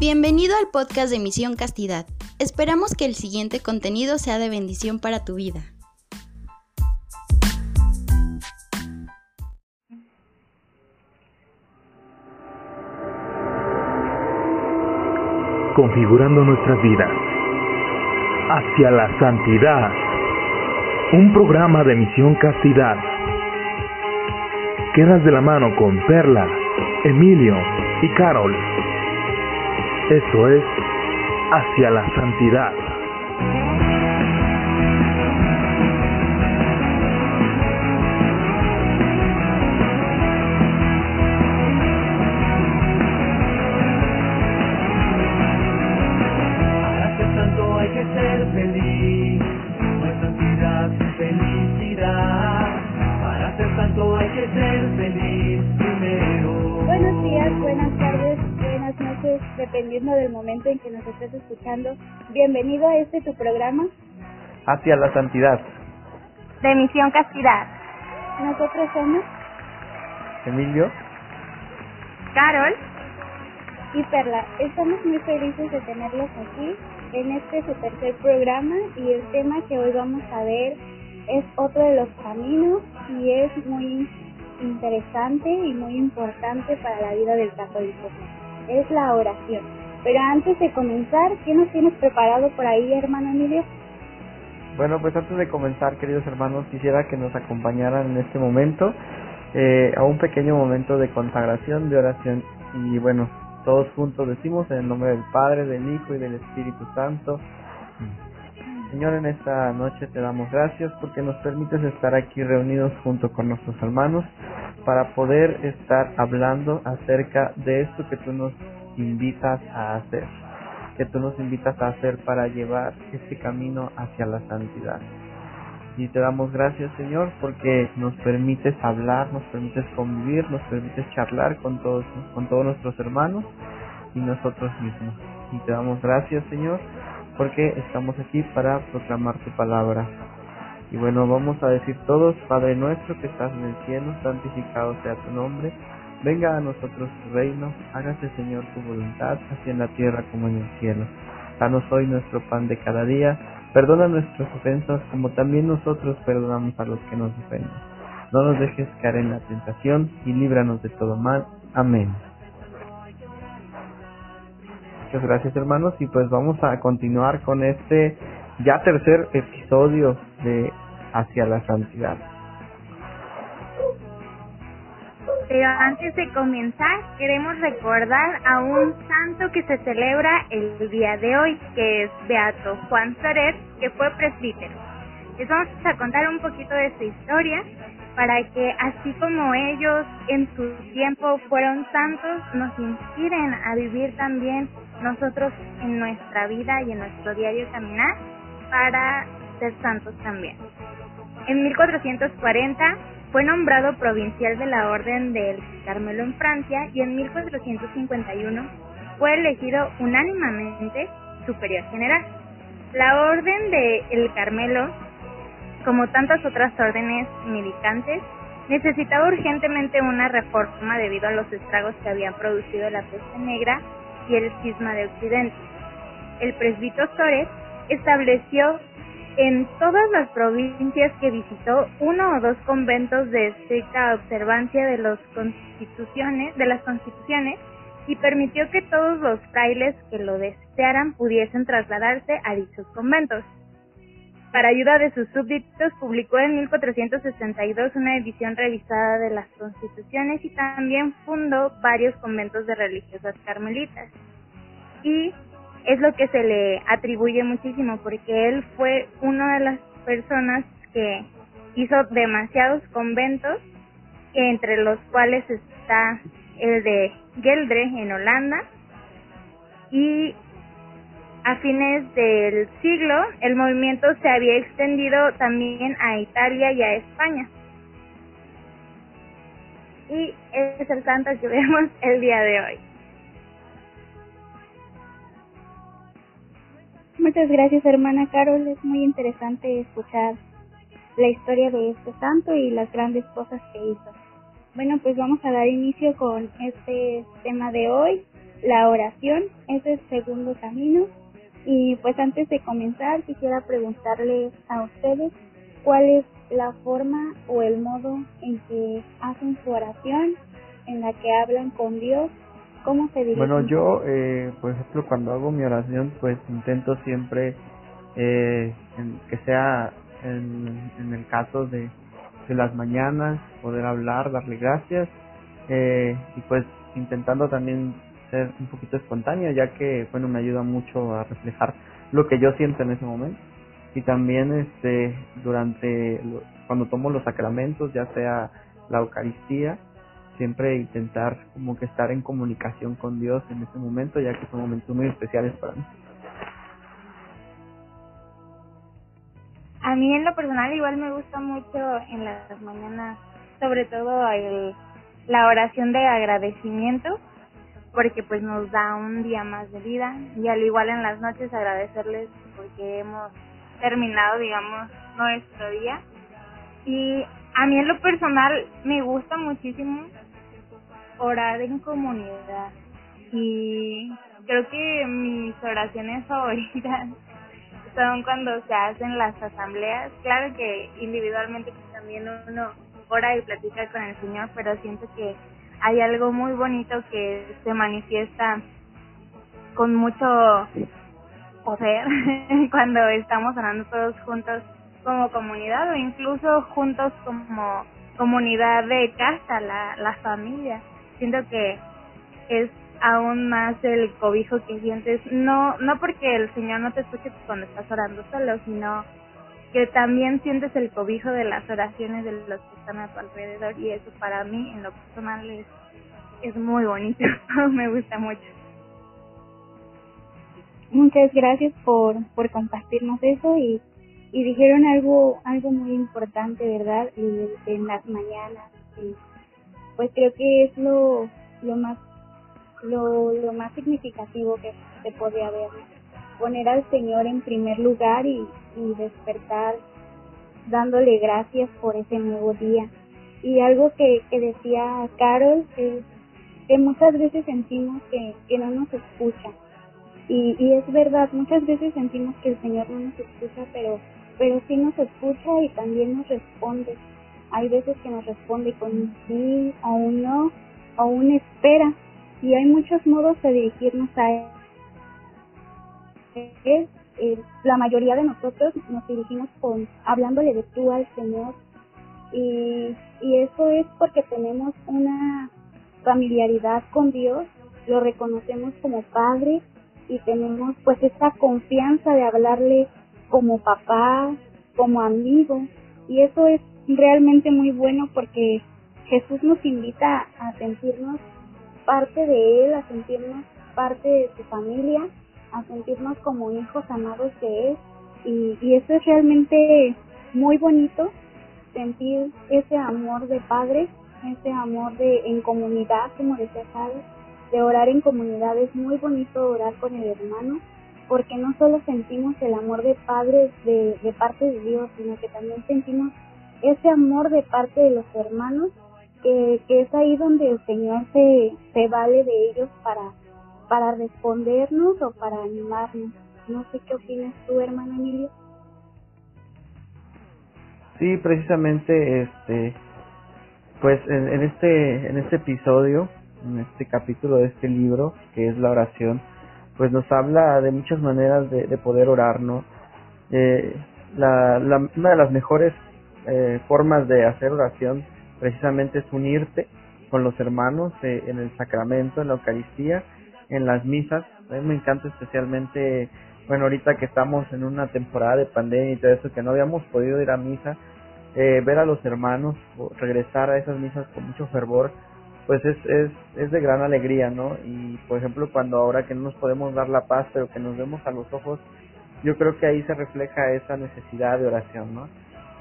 Bienvenido al podcast de Misión Castidad. Esperamos que el siguiente contenido sea de bendición para tu vida. Configurando nuestras vidas hacia la santidad. Un programa de Misión Castidad. Quedas de la mano con Perla, Emilio y Carol. Esto es hacia la santidad. Escuchando. Bienvenido a este tu programa hacia la santidad. de Misión Castidad. Nosotros somos Emilio, Carol y Perla. Estamos muy felices de tenerlos aquí en este su tercer programa y el tema que hoy vamos a ver es otro de los caminos y es muy interesante y muy importante para la vida del católico. Es la oración. Pero antes de comenzar, ¿qué nos tienes preparado por ahí, hermano Emilio? bueno, pues antes de comenzar, queridos hermanos, quisiera que nos acompañaran en este momento eh, a un pequeño momento de consagración, de oración. Y bueno, todos juntos decimos en el nombre del Padre, del Hijo y del Espíritu Santo. Señor, en esta noche te damos gracias porque nos permites estar aquí reunidos junto con nuestros hermanos para poder estar hablando acerca de esto que tú nos invitas a hacer, que tú nos invitas a hacer para llevar este camino hacia la santidad. Y te damos gracias, Señor, porque nos permites hablar, nos permites convivir, nos permites charlar con todos, con todos nuestros hermanos y nosotros mismos. Y te damos gracias, Señor, porque estamos aquí para proclamar tu palabra. Y bueno, vamos a decir todos, Padre nuestro que estás en el cielo, santificado sea tu nombre. Venga a nosotros tu reino, hágase Señor tu voluntad, así en la tierra como en el cielo. Danos hoy nuestro pan de cada día, perdona nuestras ofensas como también nosotros perdonamos a los que nos ofenden. No nos dejes caer en la tentación y líbranos de todo mal. Amén. Muchas gracias hermanos y pues vamos a continuar con este ya tercer episodio de Hacia la Santidad. Pero antes de comenzar, queremos recordar a un santo que se celebra el día de hoy, que es Beato Juan Soret, que fue presbítero. Les vamos a contar un poquito de su historia para que así como ellos en su tiempo fueron santos, nos inspiren a vivir también nosotros en nuestra vida y en nuestro diario caminar para ser santos también. En 1440 fue nombrado provincial de la Orden del Carmelo en Francia y en 1451 fue elegido unánimemente superior general. La Orden del Carmelo, como tantas otras órdenes militantes, necesitaba urgentemente una reforma debido a los estragos que habían producido la peste negra y el cisma de Occidente. El presbítero Torres estableció en todas las provincias que visitó uno o dos conventos de estricta observancia de las constituciones, y permitió que todos los frailes que lo desearan pudiesen trasladarse a dichos conventos. Para ayuda de sus súbditos publicó en 1462 una edición revisada de las constituciones y también fundó varios conventos de religiosas carmelitas. Y es lo que se le atribuye muchísimo porque él fue una de las personas que hizo demasiados conventos, entre los cuales está el de Geldre en Holanda y a fines del siglo el movimiento se había extendido también a Italia y a España. Y es el santo que vemos el día de hoy. Muchas gracias, hermana Carol. Es muy interesante escuchar la historia de este santo y las grandes cosas que hizo. Bueno, pues vamos a dar inicio con este tema de hoy la oración es el segundo camino. Y pues antes de comenzar quisiera preguntarles a ustedes cuál es la forma o el modo en que hacen su oración, en la que hablan con Dios, cómo se dirigen. Bueno, yo, eh, por ejemplo, cuando hago mi oración, pues intento siempre eh, que sea en, en el caso de, de las mañanas, poder hablar, darle gracias eh, y pues intentando también ser un poquito espontáneo ya que bueno me ayuda mucho a reflejar lo que yo siento en ese momento y también este durante cuando tomo los sacramentos ya sea la Eucaristía siempre intentar como que estar en comunicación con Dios en ese momento ya que son momentos muy especiales para mí A mí en lo personal igual me gusta mucho en las mañanas, sobre todo el, la oración de agradecimiento, porque pues nos da un día más de vida y al igual en las noches agradecerles porque hemos terminado, digamos, nuestro día. Y a mí en lo personal me gusta muchísimo orar en comunidad y creo que mis oraciones favoritas son cuando se hacen las asambleas. Claro que individualmente también uno ora y platica con el Señor, pero siento que hay algo muy bonito que se manifiesta con mucho poder cuando estamos orando todos juntos como comunidad o incluso juntos como comunidad de casa, la, la familia. Siento que es aún más el cobijo que sientes, no, no porque el Señor no te escuche cuando estás orando solo, sino que también sientes el cobijo de las oraciones de los que están a tu alrededor y eso para mí en lo personal es, es muy bonito, me gusta mucho. Muchas gracias por, por compartirnos eso y, y dijeron algo algo muy importante, ¿verdad? Y, en las mañanas. Y pues creo que es lo, lo más lo, lo más significativo que se podría ver. Poner al Señor en primer lugar y, y despertar dándole gracias por ese nuevo día. Y algo que, que decía Carol es que muchas veces sentimos que, que no nos escucha. Y, y es verdad, muchas veces sentimos que el Señor no nos escucha, pero, pero sí nos escucha y también nos responde. Hay veces que nos responde con un sí o un no o una espera. Y hay muchos modos de dirigirnos a él. Eh, la mayoría de nosotros nos dirigimos con hablándole de tú al Señor. Y, y eso es porque tenemos una familiaridad con Dios, lo reconocemos como Padre y tenemos pues esta confianza de hablarle como papá, como amigo. Y eso es realmente muy bueno porque Jesús nos invita a sentirnos parte de Él, a sentirnos parte de su familia, a sentirnos como hijos amados de Él. Y, y eso es realmente muy bonito, sentir ese amor de padre, ese amor de en comunidad, como decía Carlos, de orar en comunidad. Es muy bonito orar con el hermano, porque no solo sentimos el amor de padre de, de parte de Dios, sino que también sentimos ese amor de parte de los hermanos que, que es ahí donde el Señor se, se vale de ellos para, para respondernos o para animarnos. No sé qué opinas tú, hermano Emilio. Sí, precisamente, este, pues en, en este, en este episodio, en este capítulo de este libro, que es la oración, pues nos habla de muchas maneras de, de poder orar, ¿no? Eh, la, la, una de las mejores eh, formas de hacer oración precisamente es unirte con los hermanos eh, en el sacramento, en la Eucaristía, en las misas. A mí me encanta especialmente, bueno, ahorita que estamos en una temporada de pandemia y todo eso, que no habíamos podido ir a misa, eh, ver a los hermanos, regresar a esas misas con mucho fervor, pues es, es, es de gran alegría, ¿no? Y por ejemplo, cuando ahora que no nos podemos dar la paz, pero que nos vemos a los ojos, yo creo que ahí se refleja esa necesidad de oración, ¿no?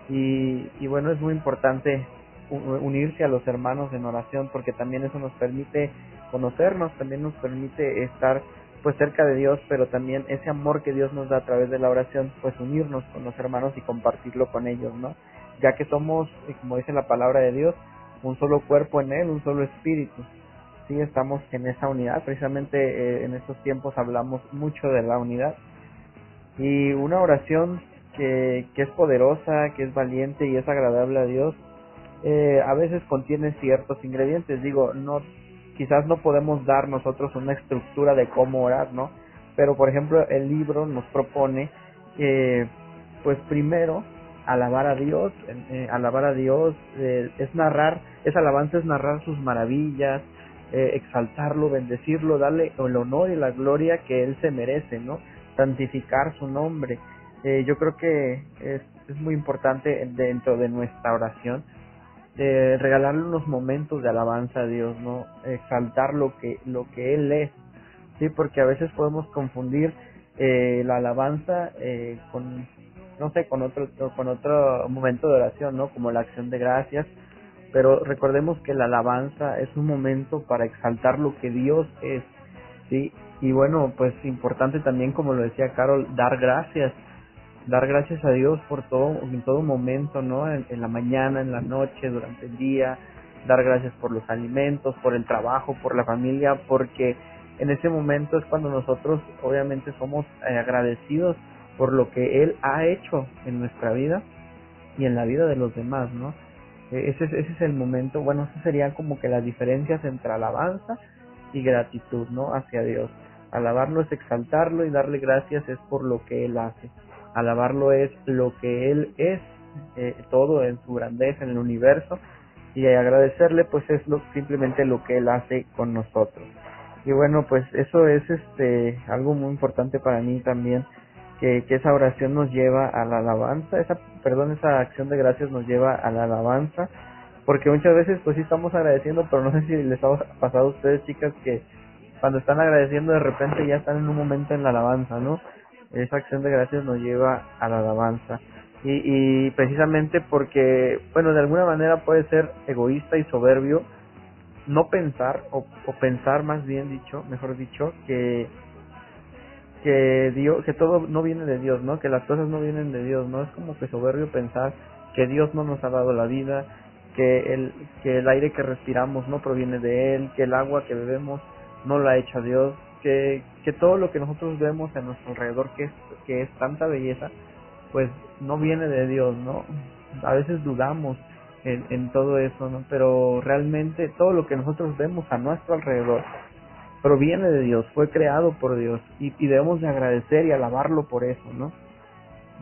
Y, y bueno, es muy importante unirse a los hermanos en oración porque también eso nos permite conocernos, también nos permite estar pues cerca de Dios, pero también ese amor que Dios nos da a través de la oración, pues unirnos con los hermanos y compartirlo con ellos, ¿no? Ya que somos, como dice la palabra de Dios, un solo cuerpo en Él, un solo espíritu. sí estamos en esa unidad. Precisamente eh, en estos tiempos hablamos mucho de la unidad. Y una oración que, es poderosa, que es valiente y es agradable a Dios, eh, a veces contiene ciertos ingredientes. Digo, no, quizás no podemos dar nosotros una estructura de cómo orar, ¿no? Pero por ejemplo el libro nos propone, eh, pues primero alabar a Dios, eh, alabar a Dios eh, es narrar, es alabanza es narrar sus maravillas, eh, exaltarlo, bendecirlo, darle el honor y la gloria que él se merece, ¿no? Santificar su nombre. Eh, yo creo que es, es muy importante dentro de nuestra oración eh, regalarle unos momentos de alabanza a Dios, ¿no? Exaltar lo que, lo que Él es, ¿sí? Porque a veces podemos confundir eh, la alabanza eh, con, no sé, con otro, con otro momento de oración, ¿no? Como la acción de gracias, pero recordemos que la alabanza es un momento para exaltar lo que Dios es, ¿sí? Y bueno, pues importante también, como lo decía Carol, dar gracias, dar gracias a Dios por todo, en todo momento, ¿no? En, la mañana, en la noche, durante el día, dar gracias por los alimentos, por el trabajo, por la familia, porque en ese momento es cuando nosotros obviamente somos eh, agradecidos por lo que Él ha hecho en nuestra vida y en la vida de los demás, ¿no? Eh, ese, ese es el momento, bueno, esas serían como que las diferencias entre alabanza y gratitud, ¿no? Hacia Dios. Alabarlo es exaltarlo y darle gracias es por lo que Él hace. Alabarlo es lo que Él es, eh, todo en su grandeza, en el universo, y agradecerle pues es lo, simplemente lo que Él hace con nosotros. Y bueno, pues eso es este algo muy importante para mí también, que, que esa oración nos lleva a la alabanza, esa, perdón, esa acción de gracias nos lleva a la alabanza, porque muchas veces pues sí estamos agradeciendo, pero no sé si les ha pasado a ustedes chicas que cuando están agradeciendo de repente ya están en un momento en la alabanza, ¿no? Esa acción de gracias nos lleva a la alabanza. Y, y precisamente porque, bueno, de alguna manera puede ser egoísta y soberbio no pensar, o, o pensar más bien dicho, mejor dicho, que que Dios, que todo no viene de Dios, ¿no? Que las cosas no vienen de Dios, ¿no? Es como que soberbio pensar que Dios no nos ha dado la vida, que el, que el aire que respiramos no proviene de Él, que el agua que bebemos no la ha hecho Dios, que, que todo lo que nosotros vemos a nuestro alrededor que es, que es tanta belleza, pues no viene de Dios, ¿no? A veces dudamos en, en todo eso, ¿no? Pero realmente todo lo que nosotros vemos a nuestro alrededor proviene de Dios, fue creado por Dios y, y debemos de agradecer y alabarlo por eso, ¿no?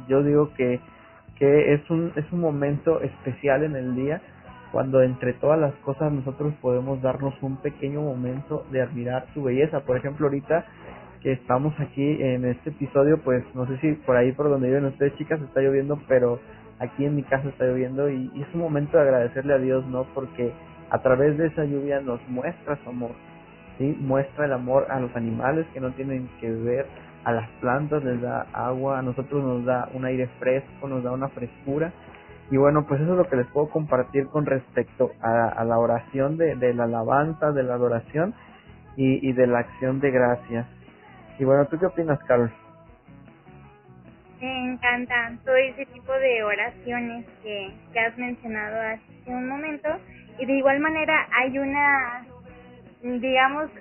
Yo digo que, que es un, es un momento especial en el día cuando entre todas las cosas nosotros podemos darnos un pequeño momento de admirar su belleza. Por ejemplo, ahorita que estamos aquí en este episodio, pues no sé si por ahí por donde viven ustedes chicas está lloviendo, pero aquí en mi casa está lloviendo y, es un momento de agradecerle a Dios, ¿no? Porque a través de esa lluvia nos muestra su amor, ¿sí? Muestra el amor a los animales que no tienen que ver, a las plantas les da agua, a nosotros nos da un aire fresco, nos da una frescura y bueno, pues eso es lo que les puedo compartir con respecto a, a la oración de, la alabanza, de la adoración y, y, de la acción de gracias. Y bueno, ¿tú qué opinas, Carol? Me encantan todo ese tipo de oraciones que, que has mencionado hace un momento. Y de igual manera hay una, digamos,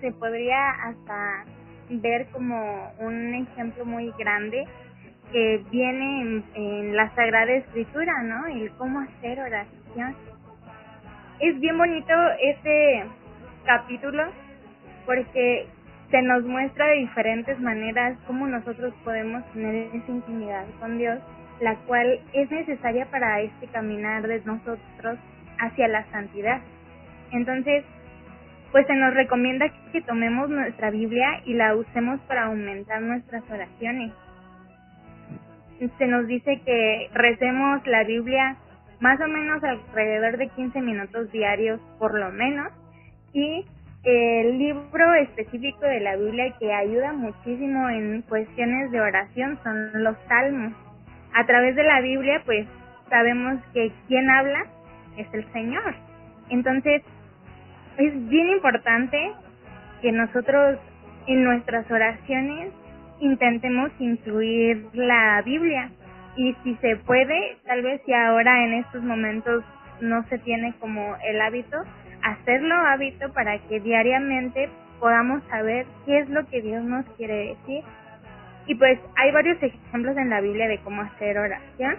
se podría hasta ver como un ejemplo muy grande que viene en, la Sagrada Escritura, ¿no? El cómo hacer oración. Es bien bonito este capítulo porque se nos muestra de diferentes maneras cómo nosotros podemos tener esa intimidad con Dios, la cual es necesaria para este caminar de nosotros hacia la santidad. Entonces, pues se nos recomienda que tomemos nuestra Biblia y la usemos para aumentar nuestras oraciones se nos dice que recemos la Biblia más o menos alrededor de 15 minutos diarios por lo menos y el libro específico de la Biblia que ayuda muchísimo en cuestiones de oración son los salmos. A través de la Biblia pues sabemos que quien habla es el Señor. Entonces es bien importante que nosotros en nuestras oraciones intentemos incluir la Biblia y si se puede, tal vez si ahora en estos momentos no se tiene como el hábito, hacerlo hábito para que diariamente podamos saber qué es lo que Dios nos quiere decir. Y pues hay varios ejemplos en la Biblia de cómo hacer oración.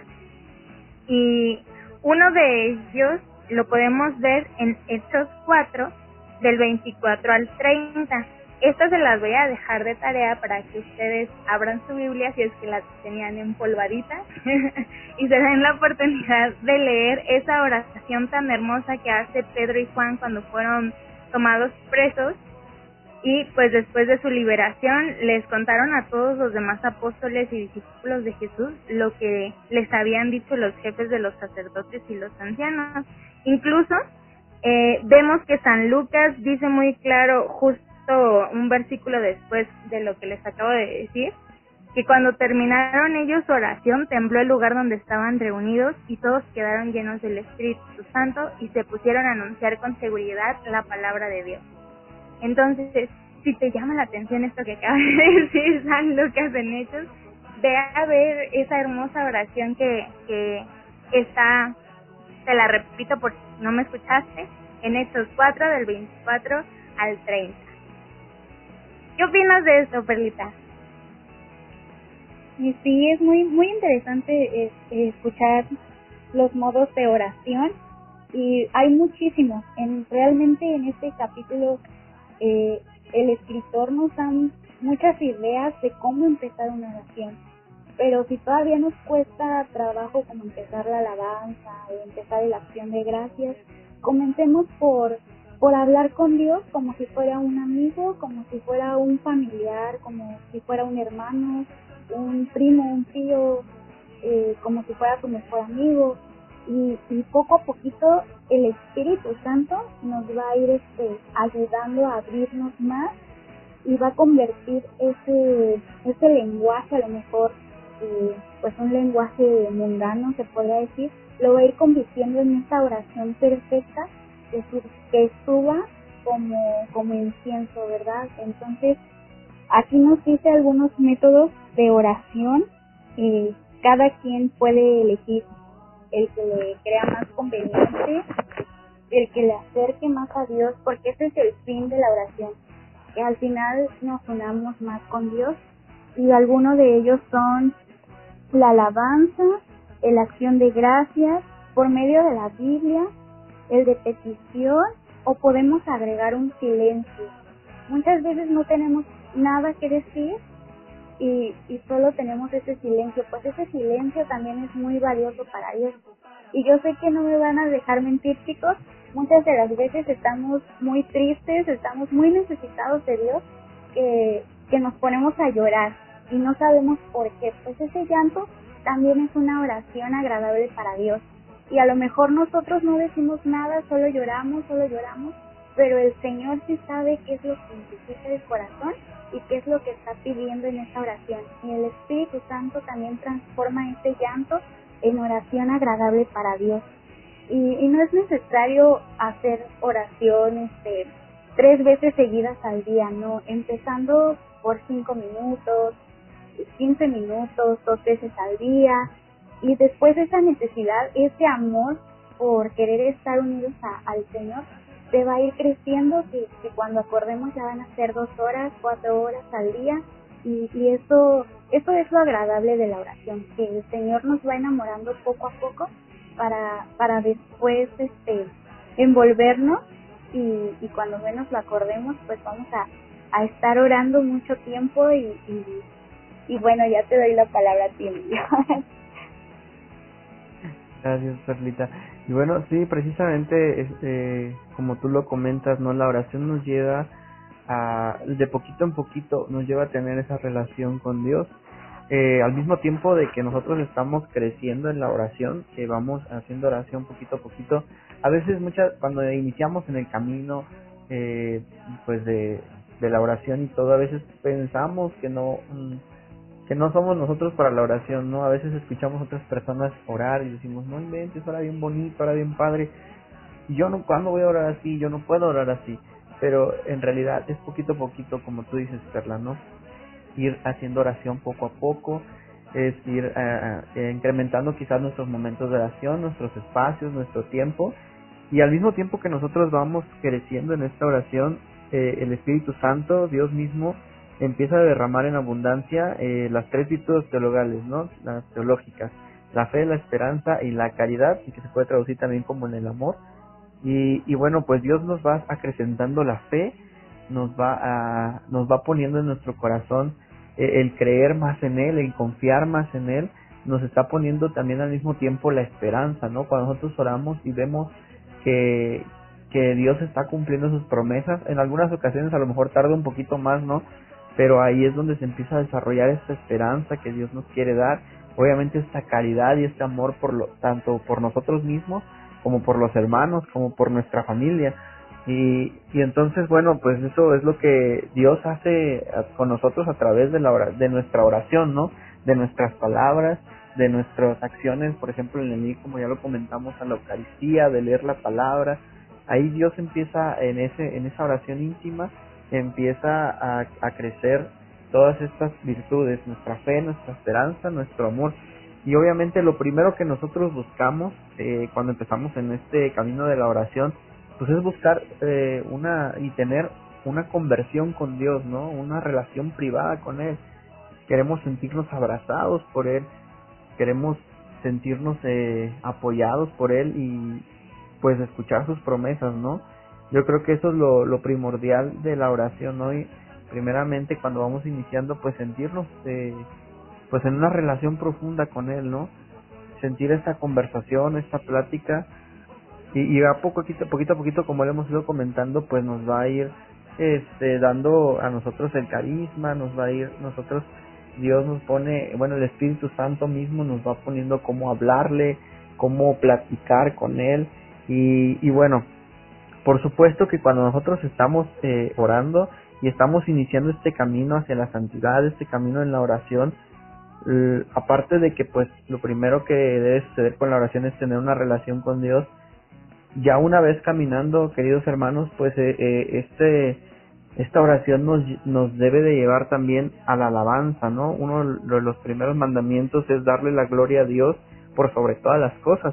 Y uno de ellos lo podemos ver en Hechos 4, del 24 al 30. Estas se las voy a dejar de tarea para que ustedes abran su Biblia si es que la tenían empolvadita y se den la oportunidad de leer esa oración tan hermosa que hace Pedro y Juan cuando fueron tomados presos y pues después de su liberación les contaron a todos los demás apóstoles y discípulos de Jesús lo que les habían dicho los jefes de los sacerdotes y los ancianos. Incluso eh, vemos que San Lucas dice muy claro justo un versículo después de lo que les acabo de decir, que cuando terminaron ellos su oración tembló el lugar donde estaban reunidos y todos quedaron llenos del Espíritu Santo y se pusieron a anunciar con seguridad la palabra de Dios. Entonces, si te llama la atención esto que acaba de decir San Lucas en Hechos, ve a ver esa hermosa oración que, que está, te la repito por si no me escuchaste, en Hechos 4 del 24 al 30. ¿Qué opinas de esto, Perlita? Sí, es muy muy interesante eh, escuchar los modos de oración y hay muchísimos. En realmente en este capítulo eh, el escritor nos da muchas ideas de cómo empezar una oración. Pero si todavía nos cuesta trabajo como empezar la alabanza, empezar la acción de gracias, comencemos por por hablar con Dios como si fuera un amigo, como si fuera un familiar, como si fuera un hermano, un primo, un tío, eh, como si fuera tu mejor amigo. Y, y, poco a poquito el Espíritu Santo nos va a ir este, ayudando a abrirnos más y va a convertir ese, ese lenguaje, a lo mejor, eh, pues un lenguaje mundano, se podría decir, lo va a ir convirtiendo en esta oración perfecta decir, que suba como, como incienso, ¿verdad? Entonces, aquí nos dice algunos métodos de oración. y cada quien puede elegir el que le crea más conveniente, el que le acerque más a Dios, porque ese es el fin de la oración, que al final nos unamos más con Dios. Y algunos de ellos son la alabanza, la acción de gracias, por medio de la Biblia, el de petición o podemos agregar un silencio. Muchas veces no tenemos nada que decir y, y solo tenemos ese silencio, pues ese silencio también es muy valioso para Dios. Y yo sé que no me van a dejar mentir chicos, muchas de las veces estamos muy tristes, estamos muy necesitados de Dios, que, que nos ponemos a llorar y no sabemos por qué. Pues ese llanto también es una oración agradable para Dios y a lo mejor nosotros no decimos nada, solo lloramos, solo lloramos, pero el Señor sí sabe qué es lo que necesita el corazón y qué es lo que está pidiendo en esta oración. Y el Espíritu Santo también transforma este llanto en oración agradable para Dios. Y, y no es necesario hacer oraciones este, tres veces seguidas al día, no, empezando por cinco minutos, quince minutos, dos veces al día, y después esa necesidad, ese amor por querer estar unidos al Señor, se va a ir creciendo, que, que, cuando acordemos ya van a ser dos horas, cuatro horas al día, y, y eso, eso es lo agradable de la oración, que el Señor nos va enamorando poco a poco para, para después este envolvernos y, y cuando menos lo acordemos pues vamos a, a estar orando mucho tiempo y, y, y bueno ya te doy la palabra a ti Gracias, Perlita. Y bueno, sí, precisamente, este, como tú lo comentas, ¿no? La oración nos lleva a, de poquito en poquito, nos lleva a tener esa relación con Dios. Eh, al mismo tiempo de que nosotros estamos creciendo en la oración, que vamos haciendo oración poquito a poquito, a veces muchas, cuando iniciamos en el camino, eh, pues de, de la oración y todo, a veces pensamos que no, mm, que no somos nosotros para la oración, ¿no? A veces escuchamos a otras personas orar y decimos, no inventes, ora bien bonito, ora bien padre. Y yo no, ¿cuándo voy a orar así? Yo no puedo orar así. Pero en realidad es poquito a poquito, como tú dices, Perla, ¿no? Ir haciendo oración poco a poco, es ir eh, eh, incrementando quizás nuestros momentos de oración, nuestros espacios, nuestro tiempo. Y al mismo tiempo que nosotros vamos creciendo en esta oración, eh, el Espíritu Santo, Dios mismo, empieza a derramar en abundancia eh, las tres virtudes teologales, ¿no? Las teológicas, la fe, la esperanza y la caridad, y que se puede traducir también como en el amor. Y, y bueno, pues Dios nos va acrecentando la fe, nos va a, nos va poniendo en nuestro corazón eh, el creer más en Él, el confiar más en Él, nos está poniendo también al mismo tiempo la esperanza, ¿no? Cuando nosotros oramos y vemos que, que Dios está cumpliendo sus promesas, en algunas ocasiones a lo mejor tarda un poquito más, ¿no? Pero ahí es donde se empieza a desarrollar esta esperanza que Dios nos quiere dar, obviamente esta caridad y este amor por lo, tanto por nosotros mismos como por los hermanos, como por nuestra familia. Y, y entonces, bueno, pues eso es lo que Dios hace con nosotros a través de, la de nuestra oración, ¿no? De nuestras palabras, de nuestras acciones, por ejemplo, en el como ya lo comentamos, a la Eucaristía, de leer la palabra. Ahí Dios empieza en, ese, en esa oración íntima, empieza a, crecer todas estas virtudes, nuestra fe, nuestra esperanza, nuestro amor. Y obviamente lo primero que nosotros buscamos eh, cuando empezamos en este camino de la oración pues es buscar eh, una y tener una conversión con Dios, ¿no? Una relación privada con Él. Queremos sentirnos abrazados por Él, queremos sentirnos eh, apoyados por Él y pues escuchar sus promesas, ¿no? Yo creo que eso es lo, lo primordial de la oración, ¿no? Y primeramente cuando vamos iniciando, pues sentirnos eh, pues en una relación profunda con Él, ¿no? Sentir esta conversación, esta plática y, a poco, poquito a poquito, como le hemos ido comentando, pues nos va a ir este, dando a nosotros el carisma, nos va a ir, nosotros, Dios nos pone, bueno, el Espíritu Santo mismo nos va poniendo cómo hablarle, cómo platicar con Él, y, y bueno, por supuesto que cuando nosotros estamos eh, orando y estamos iniciando este camino hacia la santidad, este camino en la oración, aparte de que pues lo primero que debe suceder con la oración es tener una relación con Dios, ya una vez caminando, queridos hermanos, pues eh, eh, este esta oración nos, nos debe de llevar también a la alabanza, ¿no? Uno de los primeros mandamientos es darle la gloria a Dios por sobre todas las cosas.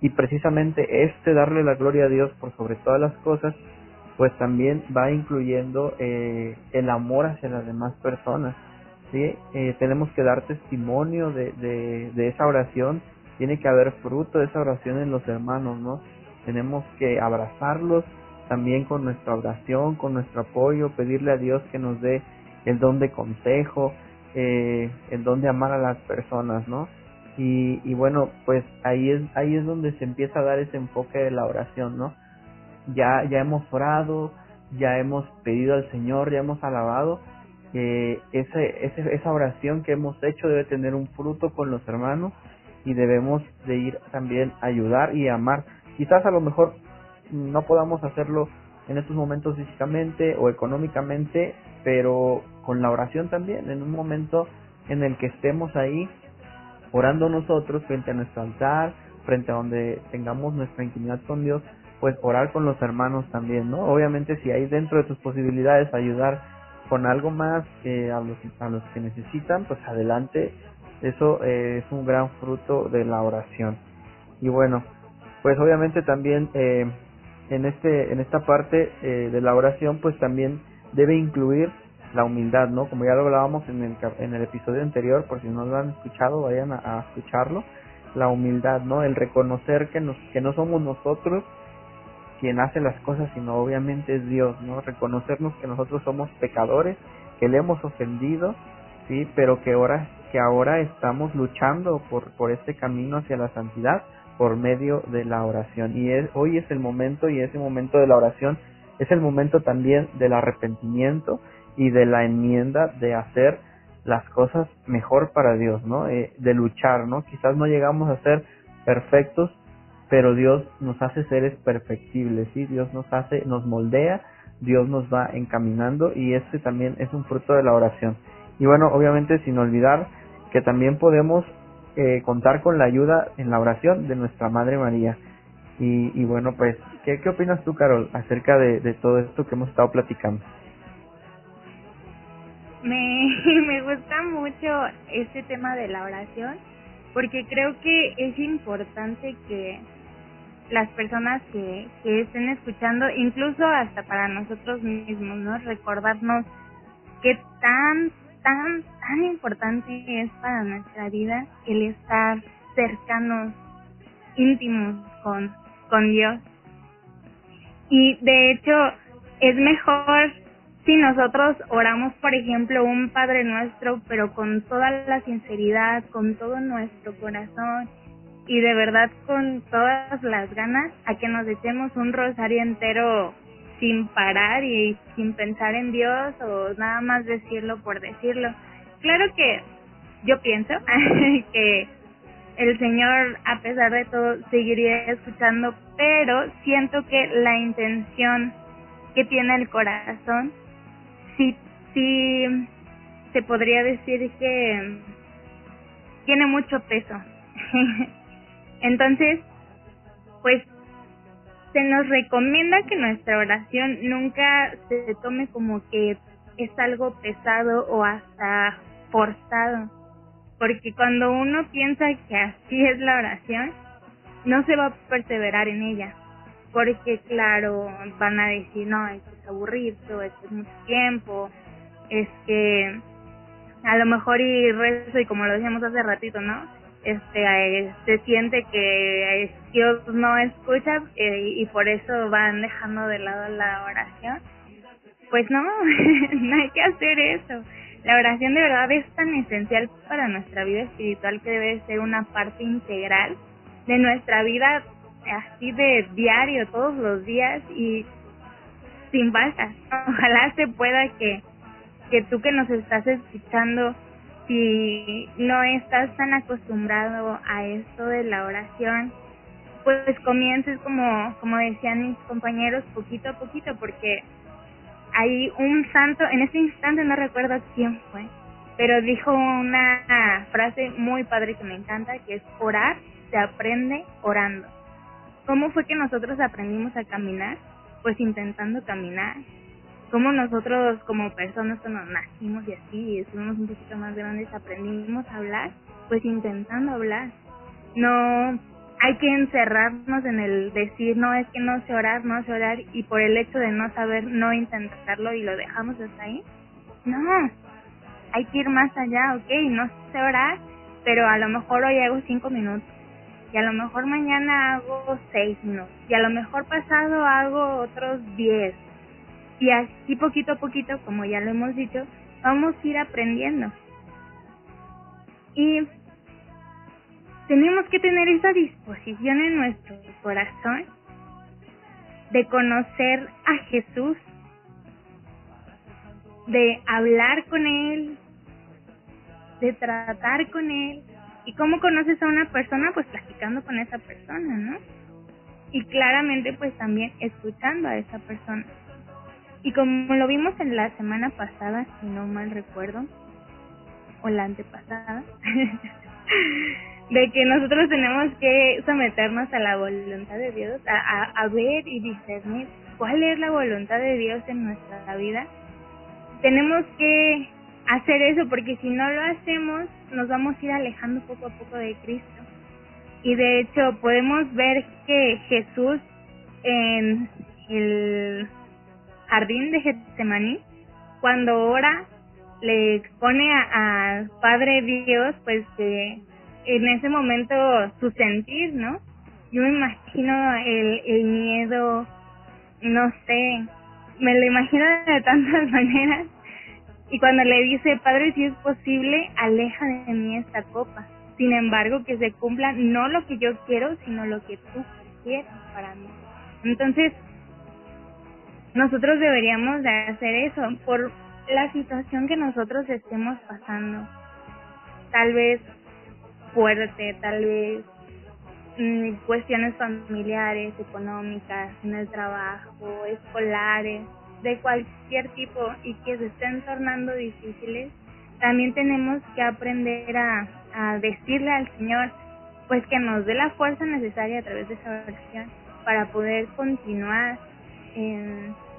Y precisamente este darle la gloria a Dios por sobre todas las cosas, pues también va incluyendo eh, el amor hacia las demás personas. ¿sí? Eh, tenemos que dar testimonio de, de, de esa oración, tiene que haber fruto de esa oración en los hermanos, ¿no? tenemos que abrazarlos también con nuestra oración, con nuestro apoyo, pedirle a Dios que nos dé el don de consejo, eh, el don de amar a las personas, ¿no? Y, bueno, pues ahí es, ahí es donde se empieza a dar ese enfoque de la oración, ¿no? Ya, ya hemos orado, ya hemos pedido al Señor, ya hemos alabado, eh, ese, ese, esa oración que hemos hecho debe tener un fruto con los hermanos y debemos de ir también a ayudar y amar Quizás a lo mejor no podamos hacerlo en estos momentos físicamente o económicamente, pero con la oración también, en un momento en el que estemos ahí orando nosotros frente a nuestro altar, frente a donde tengamos nuestra intimidad con Dios, pues orar con los hermanos también, ¿no? Obviamente si hay dentro de tus posibilidades ayudar con algo más eh, a, los, a los que necesitan, pues adelante, eso eh, es un gran fruto de la oración. Y bueno, pues obviamente también eh, en este en esta parte eh, de la oración pues también debe incluir la humildad no como ya lo hablábamos en el en el episodio anterior por si no lo han escuchado vayan a, escucharlo. La humildad no el reconocer que nos que no somos nosotros quien hace las cosas sino obviamente es Dios no reconocernos que nosotros somos pecadores que le hemos ofendido sí pero que ahora que ahora estamos luchando por por este camino hacia la santidad por medio de la oración. Y es, hoy es el momento y ese momento de la oración es el momento también del arrepentimiento y de la enmienda de hacer las cosas mejor para Dios, ¿no? Eh, de luchar, ¿no? Quizás no llegamos a ser perfectos, pero Dios nos hace seres perfectibles, ¿sí? Dios nos hace, nos moldea, Dios nos va encaminando y este también es un fruto de la oración. Y bueno, obviamente sin olvidar que también podemos eh, contar con la ayuda en la oración de nuestra Madre María. Y, y bueno, pues, ¿qué, ¿qué opinas tú, Carol, acerca de, de todo esto que hemos estado platicando? Me, me gusta mucho este tema de la oración porque creo que es importante que las personas que, que estén escuchando, incluso hasta para nosotros mismos, ¿no? Recordarnos qué tan, tan, tan importante es para nuestra vida el estar cercanos, íntimos con, con Dios. Y de hecho, es mejor si nosotros oramos, por ejemplo, un Padre Nuestro, pero con toda la sinceridad, con todo nuestro corazón y de verdad con todas las ganas, a que nos echemos un rosario entero sin parar y sin pensar en Dios o nada más decirlo por decirlo. Claro que yo pienso que el Señor, a pesar de todo, seguiría escuchando, pero siento que la intención que tiene el corazón, sí, sí, se podría decir que tiene mucho peso. Entonces, pues se nos recomienda que nuestra oración nunca se tome como que es algo pesado o hasta forzado, porque cuando uno piensa que así es la oración, no se va a perseverar en ella, porque claro, van a decir, no, es que es aburrido, es que es mucho tiempo, es que a lo mejor y rezo y como lo decíamos hace ratito, ¿no? este se siente que Dios no escucha eh, y por eso van dejando de lado la oración pues no no hay que hacer eso la oración de verdad es tan esencial para nuestra vida espiritual que debe ser una parte integral de nuestra vida así de diario todos los días y sin falta ojalá se pueda que que tú que nos estás escuchando si no estás tan acostumbrado a esto de la oración, pues comiences como, como decían mis compañeros, poquito a poquito, porque hay un santo, en este instante no recuerdo quién fue, pero dijo una frase muy padre que me encanta, que es orar se aprende orando. ¿Cómo fue que nosotros aprendimos a caminar? Pues intentando caminar, como nosotros como personas cuando nacimos y así, y estuvimos un poquito más grandes, aprendimos a hablar, pues intentando hablar. No hay que encerrarnos en el decir, no, es que no sé orar, no sé orar, y por el hecho de no saber, no intentarlo y lo dejamos hasta ahí. No, hay que ir más allá, ok, no sé orar, pero a lo mejor hoy hago cinco minutos, y a lo mejor mañana hago seis minutos, y a lo mejor pasado hago otros diez, y así poquito a poquito, como ya lo hemos dicho, vamos a ir aprendiendo. Y tenemos que tener esa disposición en nuestro corazón de conocer a Jesús, de hablar con Él, de tratar con Él. ¿Y cómo conoces a una persona? Pues platicando con esa persona, ¿no? Y claramente pues también escuchando a esa persona. Y como lo vimos en la semana pasada, si no mal recuerdo, o la antepasada, de que nosotros tenemos que someternos a la voluntad de Dios, a, a, ver y discernir cuál es la voluntad de Dios en nuestra vida. Tenemos que hacer eso porque si no lo hacemos nos vamos a ir alejando poco a poco de Cristo. Y de hecho podemos ver que Jesús en el jardín de Getsemaní, cuando ora le expone a, Padre Dios, pues que en ese momento su sentir, ¿no? Yo me imagino el, el miedo, no sé, me lo imagino de tantas maneras. Y cuando le dice, Padre, si es posible, aleja de mí esta copa. Sin embargo, que se cumpla no lo que yo quiero, sino lo que tú quieres para mí. Entonces, nosotros deberíamos de hacer eso por la situación que nosotros estemos pasando. Tal vez fuerte, tal vez mm, cuestiones familiares, económicas, en el trabajo, escolares, de cualquier tipo y que se estén tornando difíciles, también tenemos que aprender a, a decirle al Señor pues que nos dé la fuerza necesaria a través de esa oración para poder continuar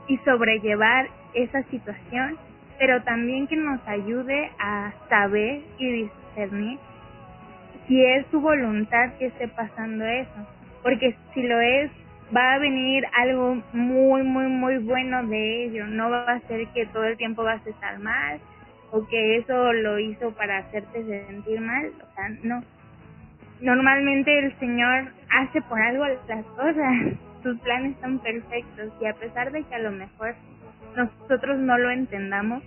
y sobrellevar esa situación, pero también que nos ayude a saber y discernir si es su voluntad que esté pasando eso. porque si lo es, va a venir algo muy, muy, muy bueno de ello. No va a ser que todo el tiempo vas a estar mal o que eso lo hizo para hacerte sentir mal. O sea, no. Normalmente el Señor hace por algo las cosas. Sus planes son perfectos y a pesar de que a lo mejor nosotros no lo entendamos,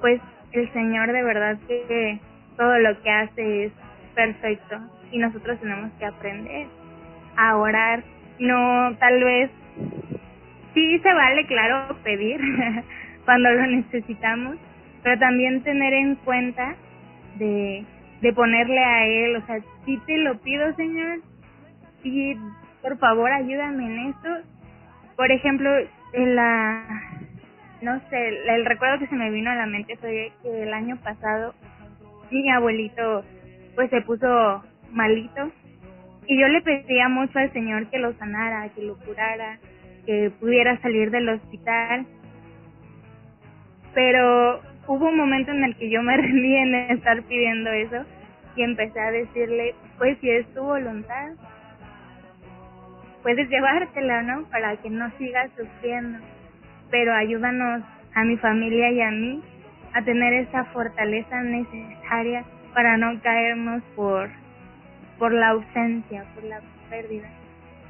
pues el Señor de verdad que todo lo que hace es perfecto y nosotros tenemos que aprender a orar, no tal vez sí se vale claro pedir cuando lo necesitamos, pero también tener en cuenta de, de ponerle a él, o sea, si te lo pido, Señor, y por favor ayúdame en esto. Por ejemplo, en la no sé, el recuerdo que se me vino a la mente fue que el año pasado mi abuelito pues se puso malito y yo le pedía mucho al Señor que lo sanara, que lo curara, que pudiera salir del hospital. Pero hubo un momento en el que yo me rendí en estar pidiendo eso y empecé a decirle, pues si es tu voluntad, puedes llevártela, ¿no? Para que no sigas sufriendo. Pero ayúdanos a mi familia y a mí a tener esa fortaleza necesaria para no caernos por por la ausencia, por la pérdida.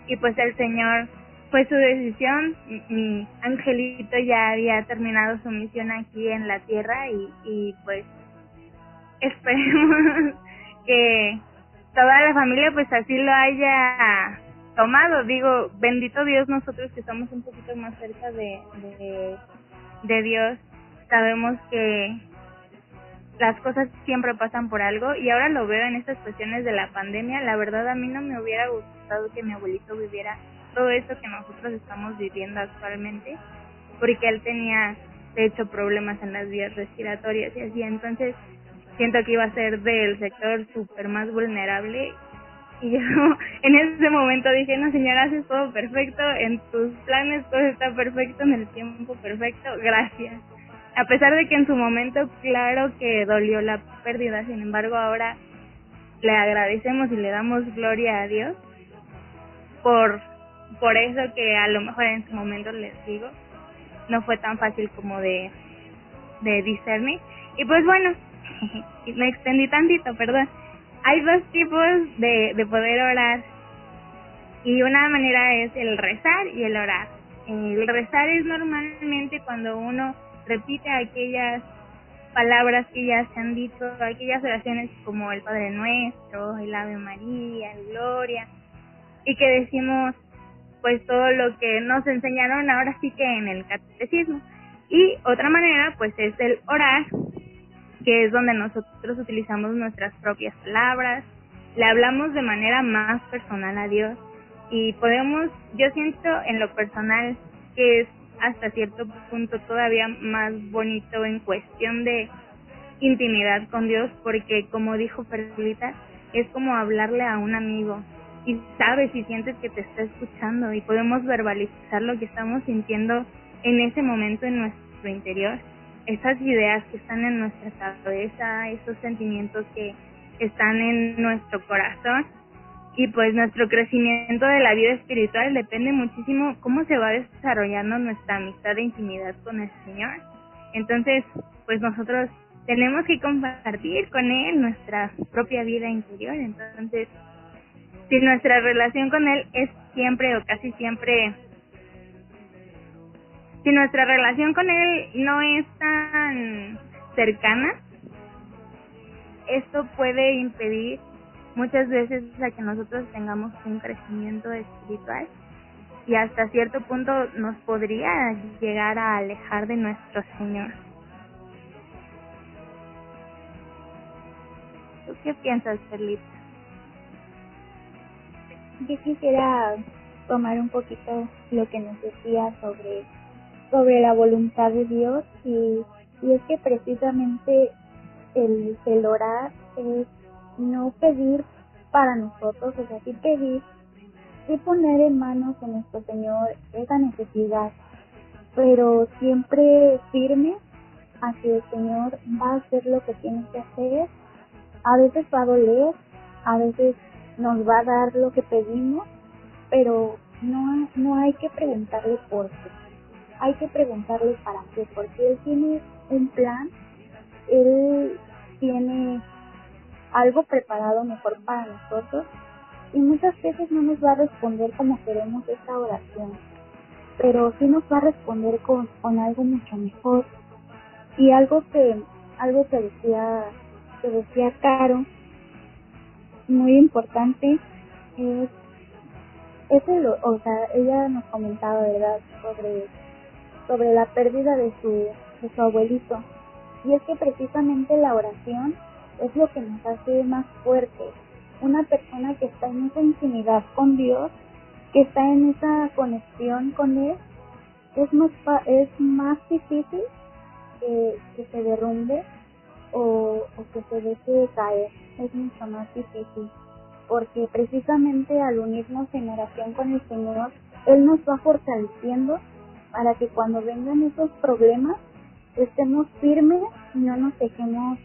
Y pues el Señor fue su decisión, mi angelito ya había terminado su misión aquí en la tierra y, y pues esperemos que toda la familia pues así lo haya tomado. Digo, bendito Dios nosotros que estamos un poquito más cerca de, de, de Dios, sabemos que las cosas siempre pasan por algo y ahora lo veo en estas cuestiones de la pandemia. La verdad a mí no me hubiera gustado que mi abuelito viviera todo esto que nosotros estamos viviendo actualmente, porque él tenía de hecho problemas en las vías respiratorias y así, entonces siento que iba a ser del sector súper más vulnerable. Y yo en ese momento dije, no señora, haces todo perfecto, en tus planes todo está perfecto, en el tiempo perfecto, gracias a pesar de que en su momento claro que dolió la pérdida, sin embargo ahora le agradecemos y le damos gloria a Dios por por eso que a lo mejor en su momento les digo no fue tan fácil como de de discernir. Y pues bueno me extendí tantito perdón. Hay dos tipos de, de poder orar y una manera es el rezar y el orar. El rezar es normalmente cuando uno repite aquellas palabras que ya se han dicho, aquellas oraciones como el Padre Nuestro, el Ave María, el Gloria, y que decimos pues todo lo que nos enseñaron ahora sí que en el catecismo. Y otra manera pues es el orar, que es donde nosotros utilizamos nuestras propias palabras, le hablamos de manera más personal a Dios y podemos, yo siento en lo personal que es hasta cierto punto todavía más bonito en cuestión de intimidad con Dios porque como dijo Perlita es como hablarle a un amigo y sabes y sientes que te está escuchando y podemos verbalizar lo que estamos sintiendo en ese momento en nuestro interior. Esas ideas que están en nuestra cabeza esos sentimientos que están en nuestro corazón y pues nuestro crecimiento de la vida espiritual depende muchísimo cómo se va desarrollando nuestra amistad e intimidad con el Señor. Entonces, pues nosotros tenemos que compartir con Él nuestra propia vida interior. Entonces, si nuestra relación con Él es siempre o casi siempre, si nuestra relación con Él no es tan cercana, esto puede impedir muchas veces a que nosotros tengamos un crecimiento espiritual y hasta cierto punto nos podría llegar a alejar de nuestro Señor. ¿Tú qué piensas, Perlita? Yo quisiera tomar un poquito lo que nos decía sobre, sobre la voluntad de Dios y, y es que precisamente el, el orar es no pedir para nosotros, sea, sí pedir, sí poner en manos de nuestro Señor esa necesidad, pero siempre firme a el Señor va a hacer lo que tiene que hacer. A veces va a doler, a veces nos va a dar lo que pedimos, pero no, no hay que preguntarle por qué. Hay que preguntarle para qué, porque Él tiene un plan, Él tiene algo preparado mejor para nosotros y muchas veces no nos va a responder como queremos esta oración, pero sí nos va a responder con, con algo mucho mejor. Y algo que algo que decía que decía Caro muy importante es ese o sea ella nos comentaba verdad sobre sobre la pérdida de su de su abuelito. Y es que precisamente la oración es lo que nos hace más fuertes. Una persona que está en esa intimidad con Dios que está en esa conexión con él es más es más difícil que, que se derrumbe o, o que se deje caer. Es mucho más difícil porque precisamente al unirnos en oración con el Señor, Él nos va fortaleciendo para que cuando vengan esos problemas estemos firmes y no nos dejemos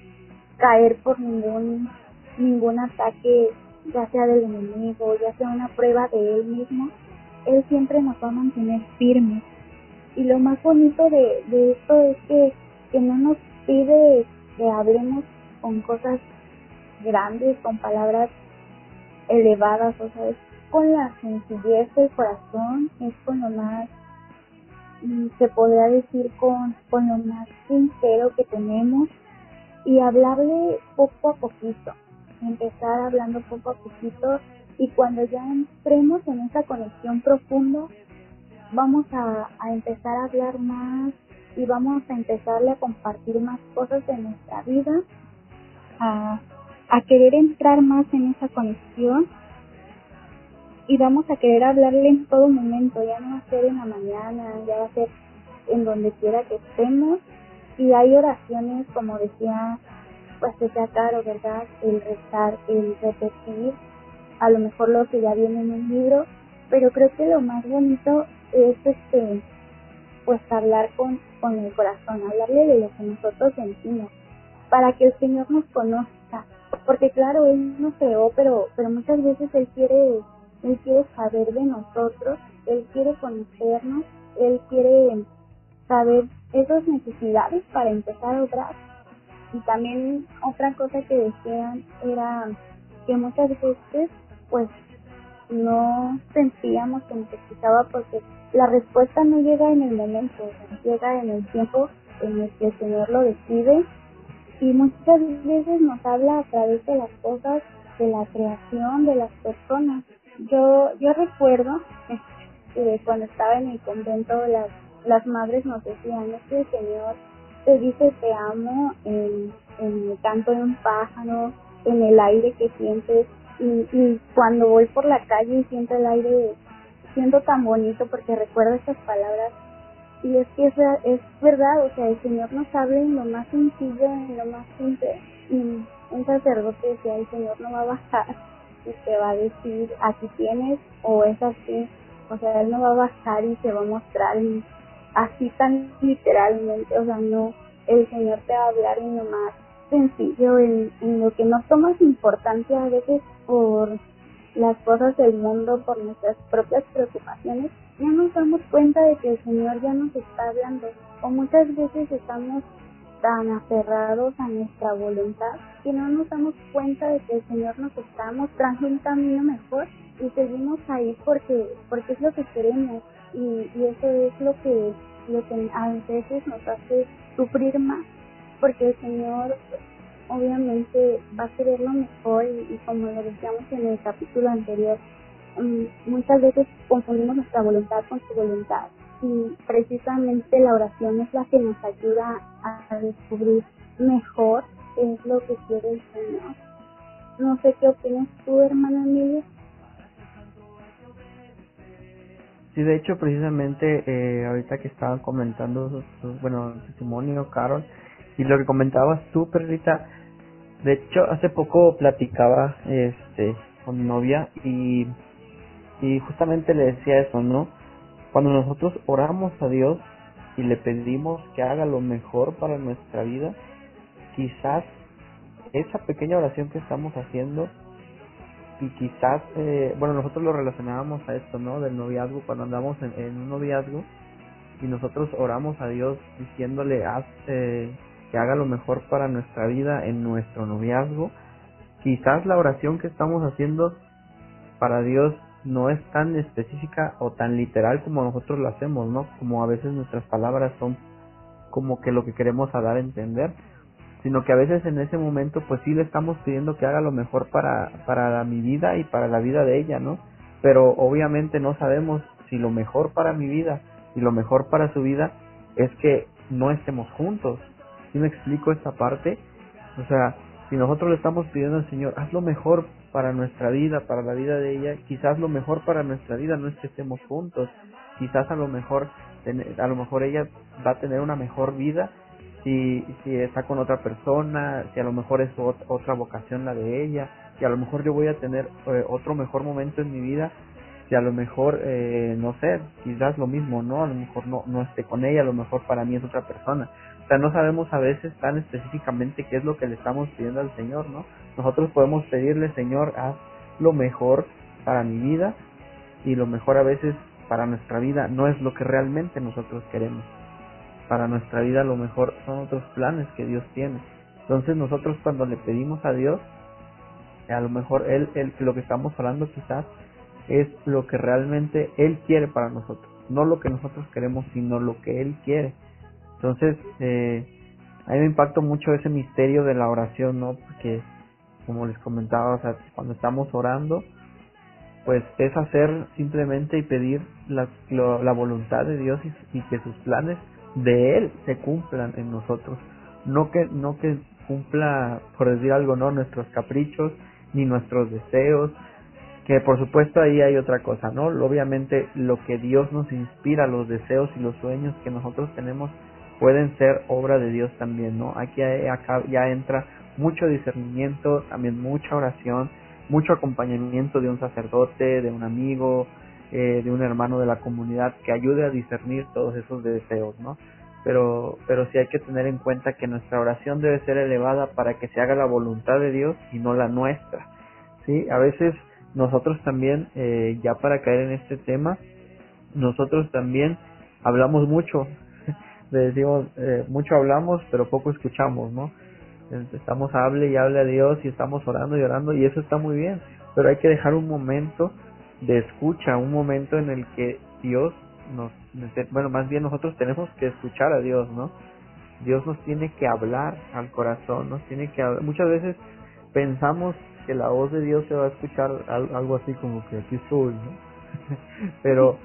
caer por ningún ningún ataque ya sea del enemigo ya sea una prueba de él mismo él siempre nos va a mantener firmes y lo más bonito de, de esto es que, que no nos pide que hablemos con cosas grandes con palabras elevadas, o sea, es con la sencillez del corazón, es con lo más, mm, se podría decir, con, con lo más sincero que tenemos y hablarle poco a poquito, empezar hablando poco a poquito y cuando ya entremos en esa conexión profunda, vamos a, empezar a hablar más y vamos a empezarle a compartir más cosas de nuestra vida, a a querer entrar más en esa conexión y vamos a querer hablarle en todo momento, ya no va a ser en la mañana, ya va a ser en donde quiera que estemos y hay oraciones como decía pues decía Caro, ¿verdad? El rezar, el repetir, a lo mejor lo que ya viene en un libro, pero creo que lo más bonito es este pues hablar con, con el corazón, hablarle de lo que nosotros sentimos, para que el Señor nos conozca porque claro, él nos creó, pero, pero muchas veces él quiere, él quiere saber de nosotros, él quiere conocernos, él quiere saber esas necesidades para empezar a obrar. Y también otra cosa que decían era que muchas veces pues no sentíamos que necesitaba porque la respuesta no llega en el momento, llega en el tiempo en el que el Señor lo decide y muchas veces nos habla a través de las cosas, de la creación, de las personas. Yo, yo recuerdo que cuando estaba en el convento las, las madres nos decían, es que el Señor te dice te amo en, en el canto de un pájaro, en el aire que sientes y, y cuando voy por la calle y siento el aire, siento tan bonito porque recuerdo esas palabras y es que es, es verdad, o sea, el Señor nos habla en lo más sencillo, en lo más simple. Y un sacerdote decía, el Señor no va a bajar y te va a decir, aquí tienes, o es así. O sea, Él no va a bajar y te va a mostrar así tan literalmente, o sea, no, el Señor te va a hablar en lo más sencillo, en, lo que no tomas importancia a veces por las cosas del mundo, por nuestras propias preocupaciones, ya nos damos cuenta de que el Señor ya nos está hablando. O muchas veces estamos tan aferrados a nuestra voluntad que no nos damos cuenta de que el Señor nos está mostrando un camino mejor y seguimos ahí porque porque es lo que queremos y, y eso es lo que a veces nos hace sufrir más porque el Señor obviamente va a querer lo mejor y, y como lo decíamos en el capítulo anterior Mm, muchas veces confundimos nuestra voluntad con su voluntad y precisamente la oración es la que nos ayuda a descubrir mejor qué es lo que quiere el Señor. No sé qué opinas tú, hermana Emilia. Sí, de hecho, precisamente eh, ahorita que estaban comentando, bueno, testimonio, Carol, y lo que comentabas tú, Perrita, de hecho, hace poco platicaba este con mi novia y justamente le decía eso, ¿no? Cuando nosotros oramos a Dios y le pedimos que haga lo mejor para nuestra vida, quizás esa pequeña oración que estamos haciendo y quizás, eh, bueno, nosotros lo relacionábamos a esto, ¿no? Del noviazgo, cuando andamos en, un noviazgo y nosotros oramos a Dios diciéndole, haz, eh, que haga lo mejor para nuestra vida en nuestro noviazgo, quizás la oración que estamos haciendo para Dios no es tan específica o tan literal como nosotros lo hacemos, ¿no? Como a veces nuestras palabras son como que lo que queremos dar a entender, sino que a veces en ese momento pues sí le estamos pidiendo que haga lo mejor para, para mi vida y para la vida de ella, ¿no? Pero obviamente no sabemos si lo mejor para mi vida y lo mejor para su vida es que no estemos juntos. ¿Sí me explico esta parte? O sea, si nosotros le estamos pidiendo al Señor, haz lo mejor para nuestra vida, para la vida de ella, quizás lo mejor para nuestra vida no es que estemos juntos, quizás a lo mejor a lo mejor ella va a tener una mejor vida si, si está con otra persona, si a lo mejor es otra vocación la de ella, si a lo mejor yo voy a tener eh, otro mejor momento en mi vida, si a lo mejor, eh, no sé, quizás lo mismo, ¿no? A lo mejor no, no esté con ella, a lo mejor para mí es otra persona. O sea, no sabemos a veces tan específicamente qué es lo que le estamos pidiendo al Señor, ¿no? Nosotros podemos pedirle, Señor, haz lo mejor para mi vida y lo mejor a veces para nuestra vida no es lo que realmente nosotros queremos. Para nuestra vida lo mejor son otros planes que Dios tiene. Entonces nosotros cuando le pedimos a Dios, a lo mejor él, él lo que estamos hablando quizás es lo que realmente Él quiere para nosotros. No lo que nosotros queremos, sino lo que Él quiere. Entonces, eh, a mí me impacta mucho ese misterio de la oración, ¿no? Porque, como les comentaba, cuando estamos orando, pues es hacer simplemente y pedir la, la voluntad de Dios y, que sus planes de Él se cumplan en nosotros. No que, no que cumpla, por decir algo, no nuestros caprichos, ni nuestros deseos, que por supuesto ahí hay otra cosa, ¿no? Obviamente lo que Dios nos inspira, los deseos y los sueños que nosotros tenemos pueden ser obra de Dios también, ¿no? Aquí acá ya entra mucho discernimiento, también mucha oración, mucho acompañamiento de un sacerdote, de un amigo, eh, de un hermano de la comunidad que ayude a discernir todos esos deseos, ¿no? Pero, pero sí hay que tener en cuenta que nuestra oración debe ser elevada para que se haga la voluntad de Dios y no la nuestra, ¿sí? A veces nosotros también, eh, ya para caer en este tema, nosotros también hablamos mucho, le decimos, eh, mucho hablamos, pero poco escuchamos, ¿no? Estamos hable y hable a Dios y estamos orando y orando y eso está muy bien, pero hay que dejar un momento de escucha, un momento en el que Dios nos, bueno, más bien nosotros tenemos que escuchar a Dios, ¿no? Dios nos tiene que hablar al corazón, nos tiene que hablar. Muchas veces pensamos que la voz de Dios se va a escuchar algo así como que aquí estoy, ¿no? Pero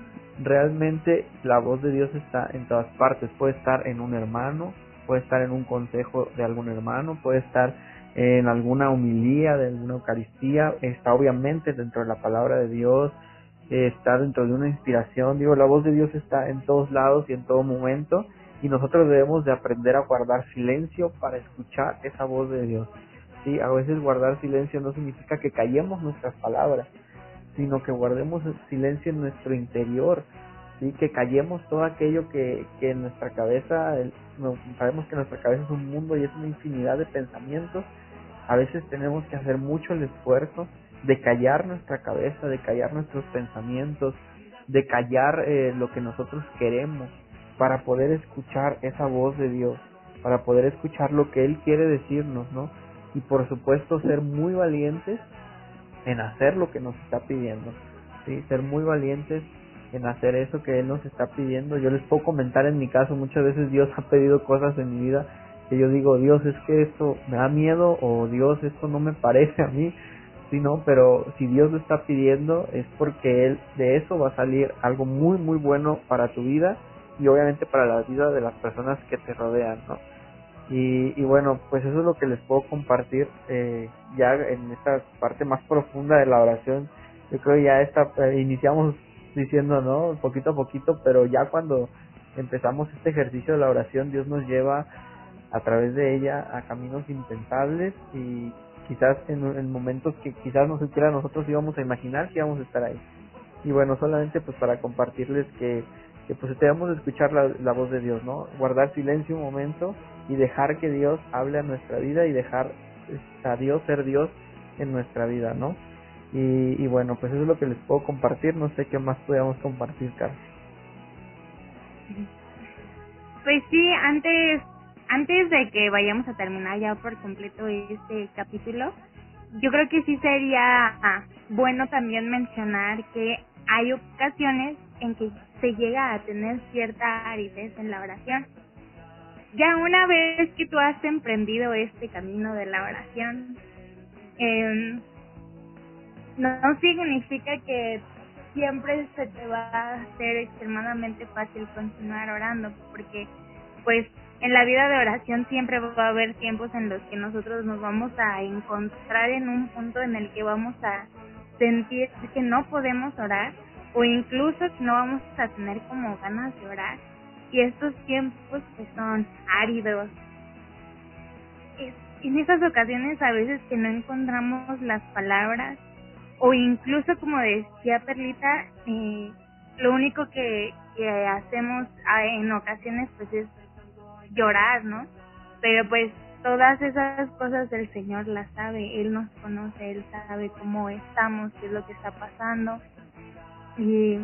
realmente la voz de Dios está en todas partes. Puede estar en un hermano, puede estar en un consejo de algún hermano, puede estar en alguna humilía de alguna Eucaristía, está obviamente dentro de la palabra de Dios, está dentro de una inspiración. Digo, la voz de Dios está en todos lados y en todo momento y nosotros debemos de aprender a guardar silencio para escuchar esa voz de Dios. ¿sí? A veces guardar silencio no significa que callemos nuestras palabras, sino que guardemos silencio en nuestro interior, ¿sí? Que callemos todo aquello que, que en nuestra cabeza, sabemos que nuestra cabeza es un mundo y es una infinidad de pensamientos, a veces tenemos que hacer mucho el esfuerzo de callar nuestra cabeza, de callar nuestros pensamientos, de callar eh, lo que nosotros queremos para poder escuchar esa voz de Dios, para poder escuchar lo que Él quiere decirnos, ¿no? y por supuesto ser muy valientes en hacer lo que nos está pidiendo, ¿sí? ser muy valientes en hacer eso que Él nos está pidiendo. Yo les puedo comentar en mi caso, muchas veces Dios ha pedido cosas en mi vida que yo digo, Dios, es que esto me da miedo o Dios, esto no me parece a mí, sí, no, pero si Dios lo está pidiendo es porque Él de eso va a salir algo muy, muy bueno para tu vida y obviamente para la vida de las personas que te rodean, ¿no? Y, y, bueno, pues eso es lo que les puedo compartir eh, ya en esta parte más profunda de la oración. Yo creo ya esta, eh, iniciamos diciendo, ¿no? Poquito a poquito, pero ya cuando empezamos este ejercicio de la oración, Dios nos lleva a través de ella a caminos impensables y quizás en, en momentos que quizás no siquiera nosotros íbamos a imaginar que íbamos a estar ahí. Y bueno, solamente pues para compartirles que, que pues debemos escuchar la, la voz de Dios, ¿no? Guardar silencio un momento y dejar que Dios hable a nuestra vida y dejar a Dios ser Dios en nuestra vida, ¿no? Y, y bueno, pues eso es lo que les puedo compartir. No sé qué más podíamos compartir, Carlos. Pues sí, antes antes de que vayamos a terminar ya por completo este capítulo, yo creo que sí sería ah, bueno también mencionar que hay ocasiones en que se llega a tener cierta aridez en la oración. Ya una vez que tú has emprendido este camino de la oración, eh, no significa que siempre se te va a hacer extremadamente fácil continuar orando, porque pues en la vida de oración siempre va a haber tiempos en los que nosotros nos vamos a encontrar en un punto en el que vamos a sentir que no podemos orar o incluso que no vamos a tener como ganas de orar. Y estos tiempos que son áridos. En esas ocasiones a veces que no encontramos las palabras o incluso como decía Perlita, eh, lo único que, que hacemos ah, en ocasiones pues es llorar, ¿no? Pero pues todas esas cosas el Señor las sabe, Él nos conoce, Él sabe cómo estamos, qué es lo que está pasando. Y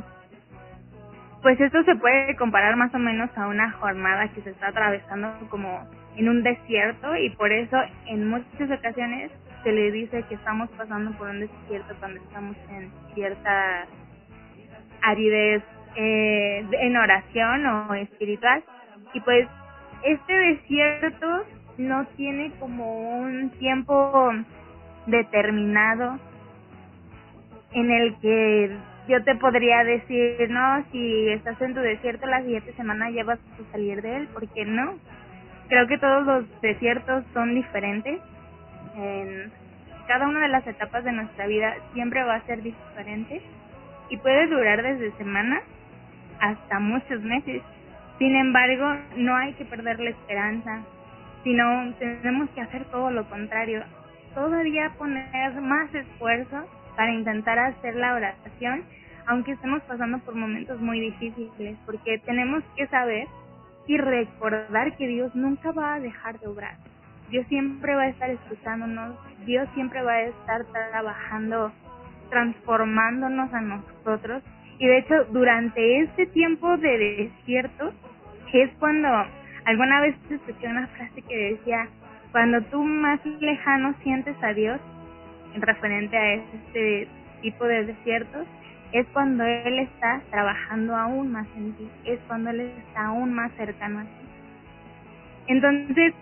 pues esto se puede comparar más o menos a una jornada que se está atravesando como en un desierto y por eso en muchas ocasiones se le dice que estamos pasando por un desierto cuando estamos en cierta aridez eh, en oración o espiritual y pues este desierto no tiene como un tiempo determinado en el que yo te podría decir, no, si estás en tu desierto la siguiente semana ya vas a salir de él, porque no. Creo que todos los desiertos son diferentes. En cada una de las etapas de nuestra vida siempre va a ser diferente y puede durar desde semanas hasta muchos meses. Sin embargo, no hay que perder la esperanza, sino tenemos que hacer todo lo contrario. Todavía poner más esfuerzo para intentar hacer la oración, aunque estemos pasando por momentos muy difíciles, porque tenemos que saber y recordar que Dios nunca va a dejar de obrar. Dios siempre va a estar escuchándonos, Dios siempre va a estar trabajando, transformándonos a nosotros. Y de hecho, durante este tiempo de desierto, es cuando alguna vez escuché una frase que decía, cuando tú más lejano sientes a Dios, en referente a este tipo de desiertos, es cuando Él está trabajando aún más en ti, es cuando Él está aún más cercano a ti. Entonces,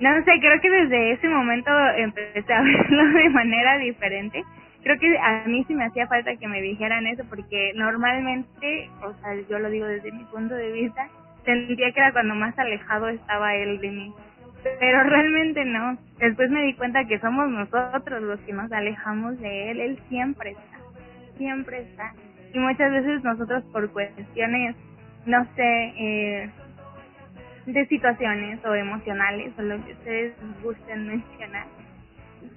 no sé, creo que desde ese momento empecé a verlo de manera diferente. Creo que a mí sí me hacía falta que me dijeran eso porque normalmente, o sea, yo lo digo desde mi punto de vista, sentía que era cuando más alejado estaba él de mí. Pero realmente no. Después me di cuenta que somos nosotros los que nos alejamos de él. Él siempre está. Siempre está. Y muchas veces nosotros por cuestiones, no sé, eh, de situaciones o emocionales o lo que ustedes gusten mencionar,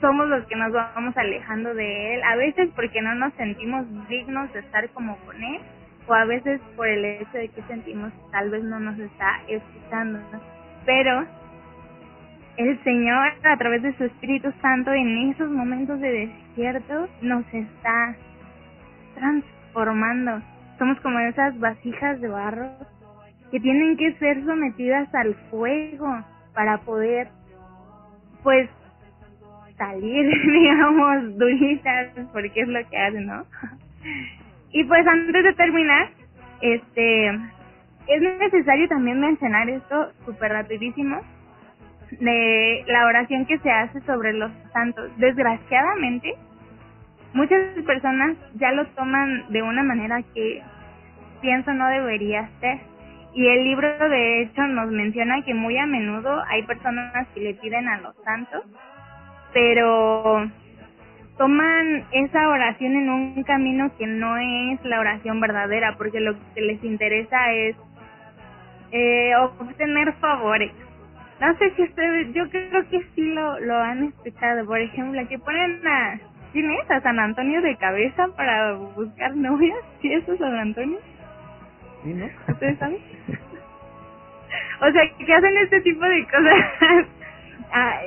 somos los que nos vamos alejando de él. A veces porque no nos sentimos dignos de estar como con él o a veces por el hecho de que sentimos tal vez no nos está escuchando, pero el Señor a través de su Espíritu Santo en esos momentos de desierto nos está transformando. Somos como esas vasijas de barro que tienen que ser sometidas al fuego para poder pues salir digamos duritas porque es lo que hacen, ¿no? Y pues antes de terminar, este es necesario también mencionar esto súper rapidísimo de la oración que se hace sobre los santos. Desgraciadamente, muchas personas ya lo toman de una manera que pienso no debería ser. Y el libro de hecho nos menciona que muy a menudo hay personas que le piden a los santos, pero toman esa oración en un camino que no es la oración verdadera, porque lo que les interesa es eh, obtener favores. No sé si ustedes, yo creo que sí lo, lo han escuchado, por ejemplo, que ponen a, ¿quién es? A San Antonio de cabeza para buscar novias, ¿sí eso es San Antonio? ¿Sí, no? ¿Ustedes saben? o sea, que hacen este tipo de cosas. ah,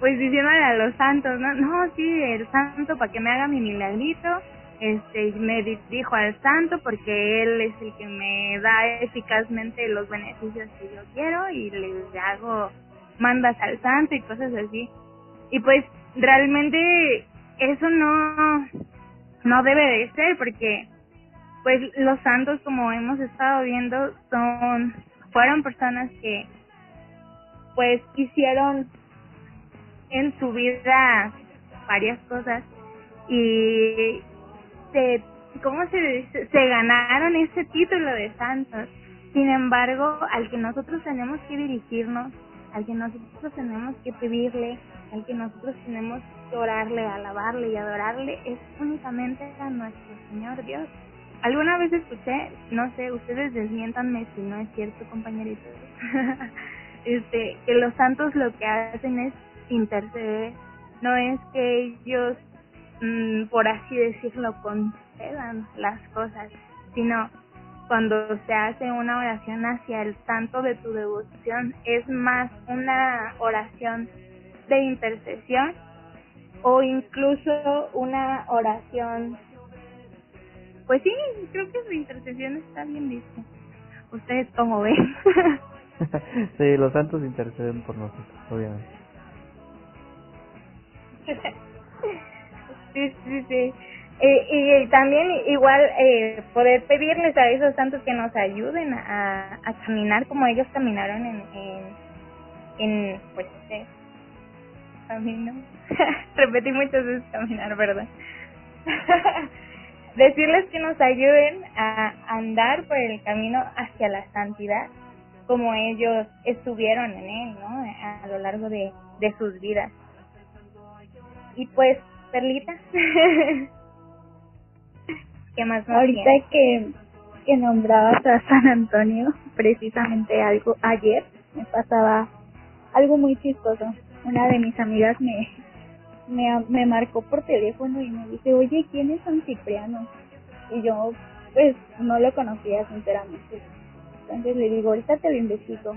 pues diciéndole a los santos, no, no, sí, el santo para que me haga mi milagrito, este, me dijo al santo porque él es el que me da eficazmente los beneficios que yo quiero y le hago mandas al santo y cosas así. Y pues realmente eso no no debe de ser porque pues los santos como hemos estado viendo son fueron personas que pues hicieron en su vida varias cosas y se cómo se se ganaron ese título de santos. Sin embargo al que nosotros tenemos que dirigirnos al que nosotros tenemos que pedirle al que nosotros tenemos que orarle alabarle y adorarle es únicamente a nuestro Señor Dios. Alguna vez escuché no sé ustedes desmiéntanme si no es cierto compañeritos este que los santos lo que hacen es interceder no es que ellos mm, por así decirlo concedan las cosas sino cuando se hace una oración hacia el santo de tu devoción es más una oración de intercesión o incluso una oración pues sí creo que su intercesión está bien visto ustedes como ven. Sí los santos interceden por nosotros obviamente sí, sí, sí. Eh, y también igual eh, poder pedirles a esos santos que nos ayuden a, caminar como ellos caminaron en, en, pues, eh, camino. Repetí muchas veces caminar, ¿verdad? Decirles que nos ayuden a andar por el camino hacia la santidad como ellos estuvieron en él, ¿no? A lo largo de sus vidas. Y pues, Perlita, ¿qué más Ahorita que, que nombrabas a San Antonio, precisamente algo ayer me pasaba algo muy chistoso. Una de mis amigas me, me, me marcó por teléfono y me dice, oye, ¿quién es San Cipriano? Y yo, pues, no lo conocía sinceramente. Entonces le digo, ahorita te lo investigo.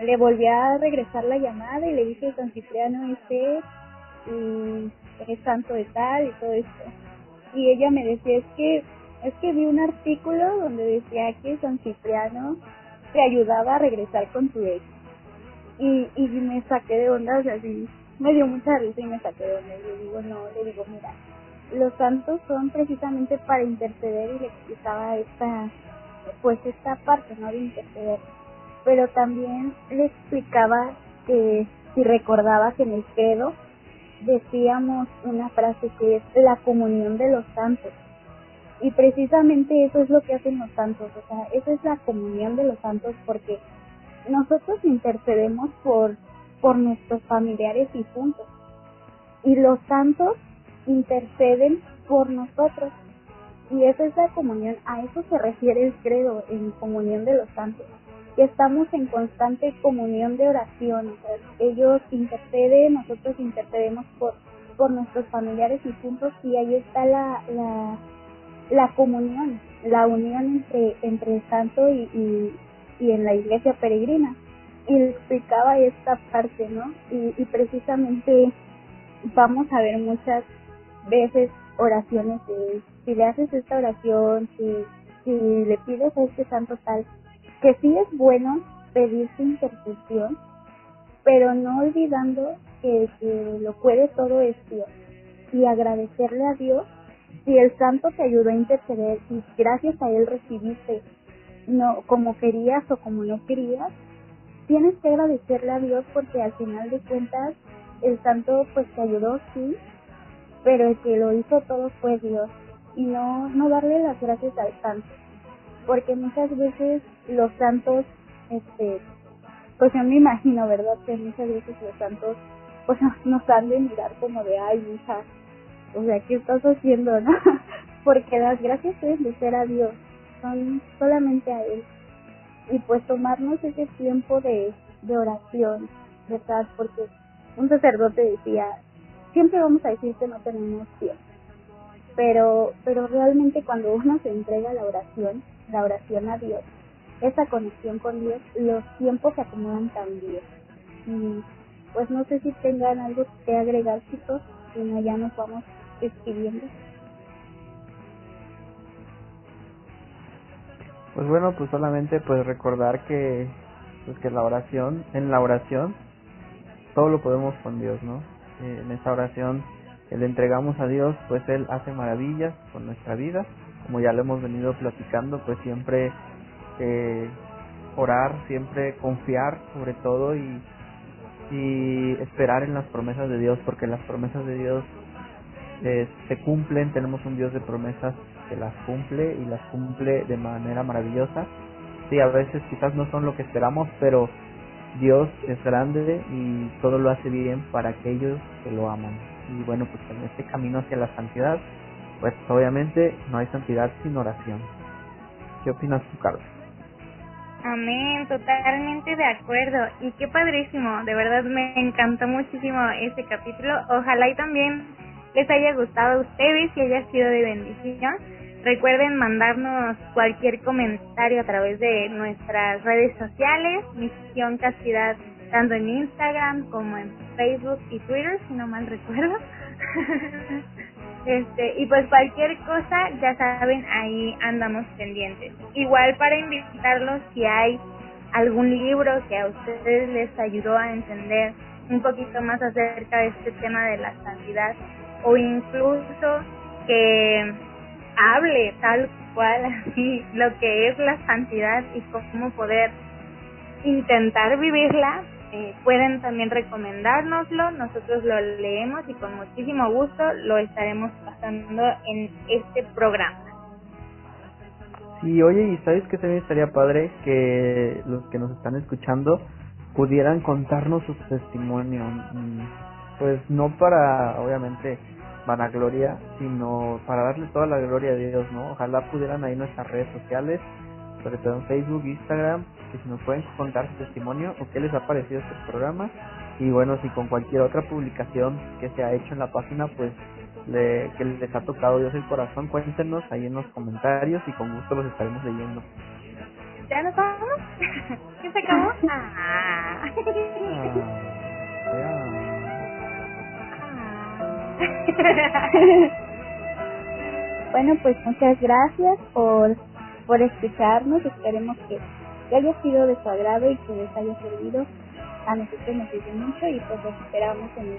Le volví a regresar la llamada y le dije, San Cipriano este y es santo de tal y todo esto. Y ella me decía, es que, es que vi un artículo donde decía que San Cipriano te ayudaba a regresar con tu ex. Y, y me saqué de onda, o sea, sí, me dio mucha risa y me saqué de onda. Y le digo, no, le digo, mira, los santos son precisamente para interceder y le explicaba esta, pues esta parte, ¿no? De interceder. Pero también le explicaba que si recordaba que en el credo decíamos una frase que es la comunión de los santos. Y precisamente eso es lo que hacen los santos, o sea, esa es la comunión de los santos porque nosotros intercedemos por, por nuestros familiares y juntos. Y los santos interceden por nosotros. Y esa es la comunión, a eso se refiere el credo en comunión de los santos que estamos en constante comunión de oración. ellos interceden, nosotros intercedemos por, por nuestros familiares y juntos y ahí está la, la, la comunión, la unión entre, entre el santo y, y, y en la iglesia peregrina. Y explicaba esta parte, ¿no? Y, y precisamente vamos a ver muchas veces oraciones de si le haces esta oración, si, si le pides a este santo tal, que sí es bueno pedir su intercesión, pero no olvidando que, lo puede todo es Dios y agradecerle a Dios si el santo te ayudó a interceder y gracias a él recibiste no como querías o como no querías, tienes que agradecerle a Dios porque al final de cuentas el santo pues te ayudó sí, pero el que lo hizo todo fue Dios. Y no no darle las gracias al santo porque muchas veces los santos, este, pues yo me imagino, ¿verdad? Que muchas veces los santos, pues nos han de mirar como de, ay, hija, o sea, ¿qué estás haciendo, no? porque las gracias deben de ser a Dios, son solamente a Él. Y pues tomarnos ese tiempo de, de oración, ¿verdad? Porque un sacerdote decía, siempre vamos a decir que no tenemos tiempo. Pero, pero realmente cuando uno se entrega a la oración, la oración a Dios, esa conexión con Dios, los tiempos se acomodan también. Y, pues no sé si tengan algo que agregar chicos, si no ya nos vamos despidiendo. Pues bueno, pues solamente pues recordar que pues que la oración, en la oración todo lo podemos con Dios, ¿no? Eh, en esta oración que le entregamos a Dios, pues Él hace maravillas con nuestra vida, como ya lo hemos venido platicando, pues siempre eh, orar, siempre confiar sobre todo y, y esperar en las promesas de Dios, porque las promesas de Dios eh, se cumplen, tenemos un Dios de promesas que las cumple y las cumple de manera maravillosa. Sí, a veces quizás no son lo que esperamos, pero Dios es grande y todo lo hace bien para aquellos que lo aman. Y bueno, pues en este camino hacia la santidad, pues obviamente no hay santidad sin oración. ¿Qué opinas tú, Carlos? Amén, totalmente de acuerdo. Y qué padrísimo, de verdad me encantó muchísimo este capítulo. Ojalá y también les haya gustado a ustedes y haya sido de bendición. Recuerden mandarnos cualquier comentario a través de nuestras redes sociales, Misión Castidad, tanto en Instagram como en Facebook y Twitter, si no mal recuerdo. este, y pues cualquier cosa, ya saben, ahí andamos pendientes. Igual para invitarlos si hay algún libro que a ustedes les ayudó a entender un poquito más acerca de este tema de la santidad o incluso que hable tal cual así lo que es la santidad y cómo poder intentar vivirla, eh, pueden también recomendárnoslo, nosotros lo leemos y con muchísimo gusto lo estaremos pasando en este programa. Sí, oye, y sabes que también estaría padre que los que nos están escuchando pudieran contarnos su testimonio, mm, pues no para, obviamente, vanagloria, sino para darle toda la gloria a Dios, ¿no? Ojalá pudieran ahí nuestras redes sociales, sobre todo en Facebook, Instagram, que si nos pueden contar su testimonio o qué les ha parecido este programa. Y bueno, si con cualquier otra publicación que se ha hecho en la página, pues le, que les ha tocado Dios el corazón, cuéntenos ahí en los comentarios y con gusto los estaremos leyendo. ¿Ya nos vamos? ¿Qué se acabó? Ah. Ah, bueno, pues muchas gracias por, por escucharnos. Esperemos que, que haya sido de su agrado y que les haya servido. A nosotros nos sirve mucho y pues los esperamos en el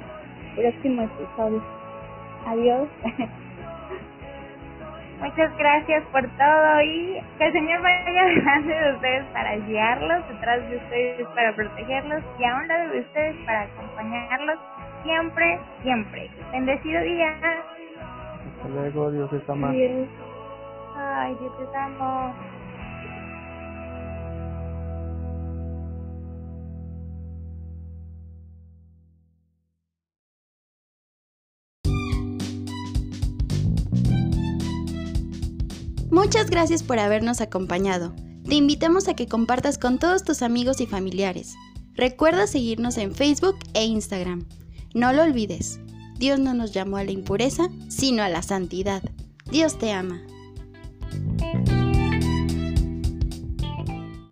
próximo episodio. Adiós. Muchas gracias por todo y que el Señor vaya delante de ustedes para guiarlos, detrás de ustedes para protegerlos y a un lado de ustedes para acompañarlos siempre, siempre. Bendecido día. Hasta luego, Dios te ama. Ay, Dios te amo. Muchas gracias por habernos acompañado. Te invitamos a que compartas con todos tus amigos y familiares. Recuerda seguirnos en Facebook e Instagram. No lo olvides, Dios no nos llamó a la impureza, sino a la santidad. Dios te ama.